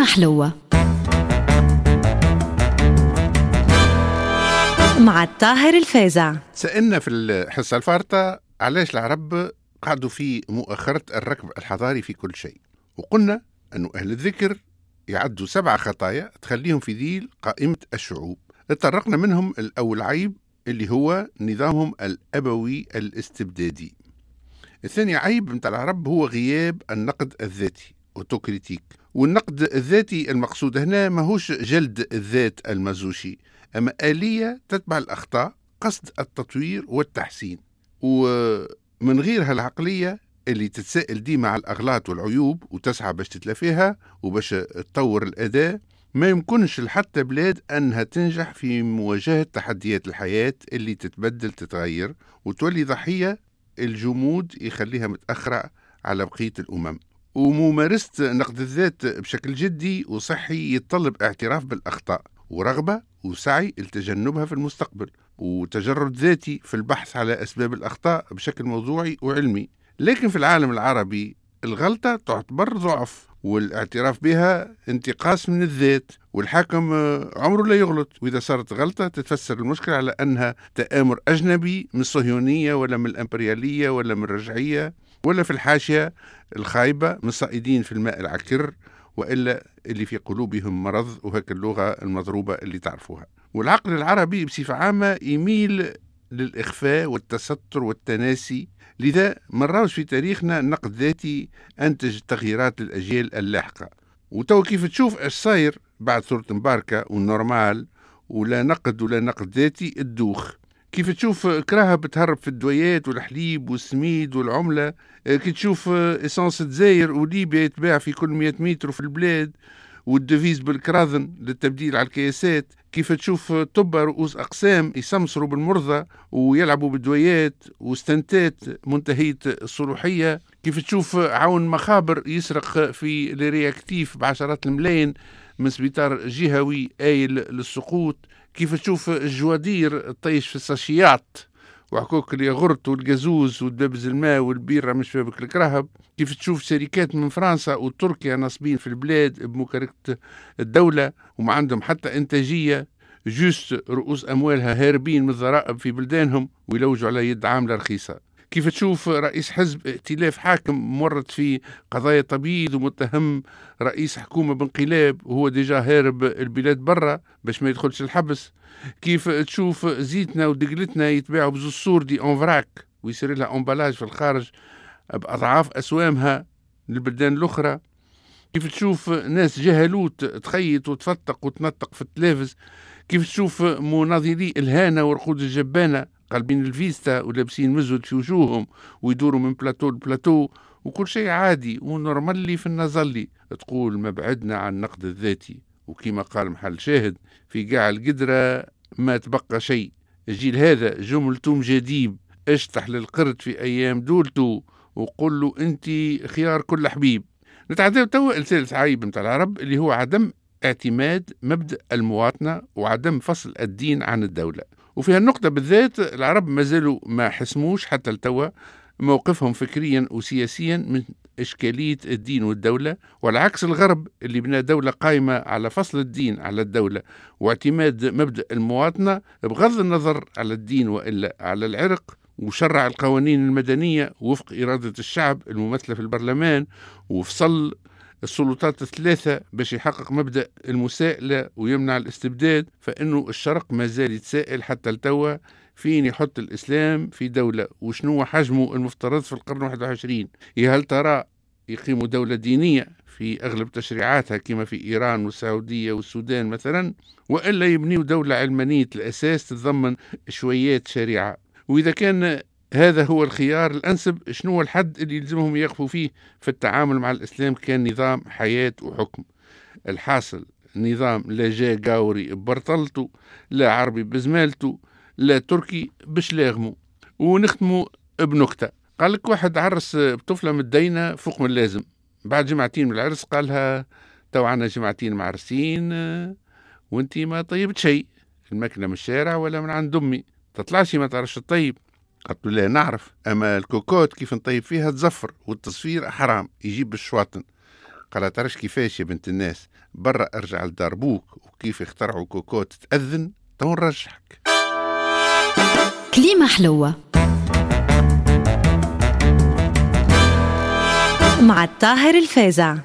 كلمة حلوة. مع الطاهر الفازع سألنا في الحصة الفارطة علاش العرب قعدوا في مؤخرة الركب الحضاري في كل شيء؟ وقلنا أن أهل الذكر يعدوا سبع خطايا تخليهم في ذيل قائمة الشعوب. تطرقنا منهم الأول عيب اللي هو نظامهم الأبوي الاستبدادي. الثاني عيب متاع العرب هو غياب النقد الذاتي. أوتوكريتيك. والنقد الذاتي المقصود هنا ماهوش جلد الذات المزوشي أما آلية تتبع الأخطاء قصد التطوير والتحسين. ومن غير هالعقلية اللي تتساءل ديما على الأغلاط والعيوب وتسعى باش تتلافيها وباش تطور الأداء ما يمكنش لحتى بلاد أنها تنجح في مواجهة تحديات الحياة اللي تتبدل تتغير وتولي ضحية الجمود يخليها متأخرة على بقية الأمم. وممارسة نقد الذات بشكل جدي وصحي يتطلب اعتراف بالأخطاء ورغبة وسعي لتجنبها في المستقبل وتجرد ذاتي في البحث على أسباب الأخطاء بشكل موضوعي وعلمي. لكن في العالم العربي الغلطة تعتبر ضعف والاعتراف بها انتقاص من الذات والحاكم عمره لا يغلط. وإذا صارت غلطة تتفسر المشكلة على أنها تآمر أجنبي من الصهيونية ولا من الأمبريالية ولا من الرجعية ولا في الحاشية الخايبة من الصائدين في الماء العكر وإلا اللي في قلوبهم مرض وهك اللغة المضروبة اللي تعرفوها. والعقل العربي بصفة عامة يميل للإخفاء والتستر والتناسي. لذا مراوش في تاريخنا النقد ذاتي أنتج تغييرات للأجيال اللاحقة. وتو كيف تشوف إيش صاير بعد ثورة مباركة والنورمال ولا نقد ولا نقد ذاتي الدوخ. كيف تشوف كراهب بتهرب في الدويات والحليب والسميد والعملة كي تشوف essence تزاير وليبيا يتباع في كل 100 متر في البلاد وال devise بالكرادن للتبديل على الكياسات كيف تشوف أطباء رؤساء أقسام يسمسروا بالمرضى ويلعبوا بالدويات و stentات منتهية الصلوحية كيف تشوف عون مخابر يسرق في ال réactif بعشرات الملايين من سبيطار جهوي آيل للسقوط. كيف تشوف الجو أدير طيش في ال sachetات؟ وحكك الياغورت والجازوز ودبابز الماء والبيرة من شبابك الكرهب. كيف تشوف شركات من فرنسا وتركيا ناصبين في البلاد بمباركة الدولة؟ وما عندهم حتى إنتاجية. juste رؤوس أموالها هاربين من الضرائب في بلدانهم ويلوجوا على يد عاملة رخيصة. كيف تشوف رئيس حزب ائتلاف حاكم مورط في قضايا تبييض ومتهم رئيس حكومة بانقلاب وهو déjà هارب البلاد برا باش ما يدخلش الحبس. كيف تشوف زيتنا ودقلتنا يتباعوا بزوز صوردي en vrac ويصير لها emballage في الخارج بأضعاف أسوامها للبلدان الأخرى؟ كيف تشوف ناس جهلوط تخيط وتفتق وتنطق في التلافز؟ كيف تشوف مناضلي الهانة ورقود الجبانة؟ قلبين الفيستة ولابسين مزود في وجوههم ويدوروا من بلاتو لبلاتو وكل شيء عادي ونورمالي في النظلي تقول ما بعدنا عن النقد الذاتي. وكما قال محل شاهد في قاع القدرة ما تبقى شيء. الجيل هذا جملته مجاديب. اشطح للقرد في أيام دولته وقل له أنت خيار كل حبيب. نتعداو توا الثالث عيب متاع العرب اللي هو عدم اعتماد مبدأ المواطنة وعدم فصل الدين عن الدولة. وفي هالنقطة بالذات العرب ما زالوا ما حسموش حتى التوا موقفهم فكريا وسياسيا من إشكالية الدين والدولة والعكس الغرب اللي بنى دولة قائمة على فصل الدين على الدولة واعتماد مبدأ المواطنة بغض النظر على الدين وإلا على العرق وشرع القوانين المدنية وفق إرادة الشعب الممثلة في البرلمان وفصل السلطات الثلاثة باش يحقق مبدأ المساءلة ويمنع الاستبداد فإنه الشرق ما زال يتساءل حتى التوا فين يحط الإسلام في دولة وشنو حجمه المفترض في القرن 21 يا هل ترى يقيموا دولة دينية في أغلب تشريعاتها كما في إيران والسعودية والسودان مثلا؟ وإلا يبنيوا دولة علمانية الأساس تتضمن شويات شريعة. وإذا كان هذا هو الخيار الأنسب. شنو هو الحد اللي يلزمهم يقفوا فيه في التعامل مع الإسلام كان نظام حياة وحكم؟ الحاصل نظام لا جا قاوري ببرطلته لا عربي بزمالته لا تركي بشلاغمو. ونختموا بنكتة. قال لك واحد عرس بطفلة متدينة فوق من اللازم بعد جمعتين من العرس قالها تو عنا جمعتين معرسين وانتي ما طيبت شيء. الماكلة من الشارع ولا من عند أمي. تطلعش ما تعرفش الطيب. قلت له لا نعرف. أما الكوكوت كيف نطيب فيها تزفر والتصفير حرام يجيب بالشواطن قال تعرفش كيفاش يا بنت الناس؟ برا ارجع لدار بوك وكيف اخترعوا كوكوت تأذن تو نرجحك كليمة حلوة. مع الطاهر الفازع.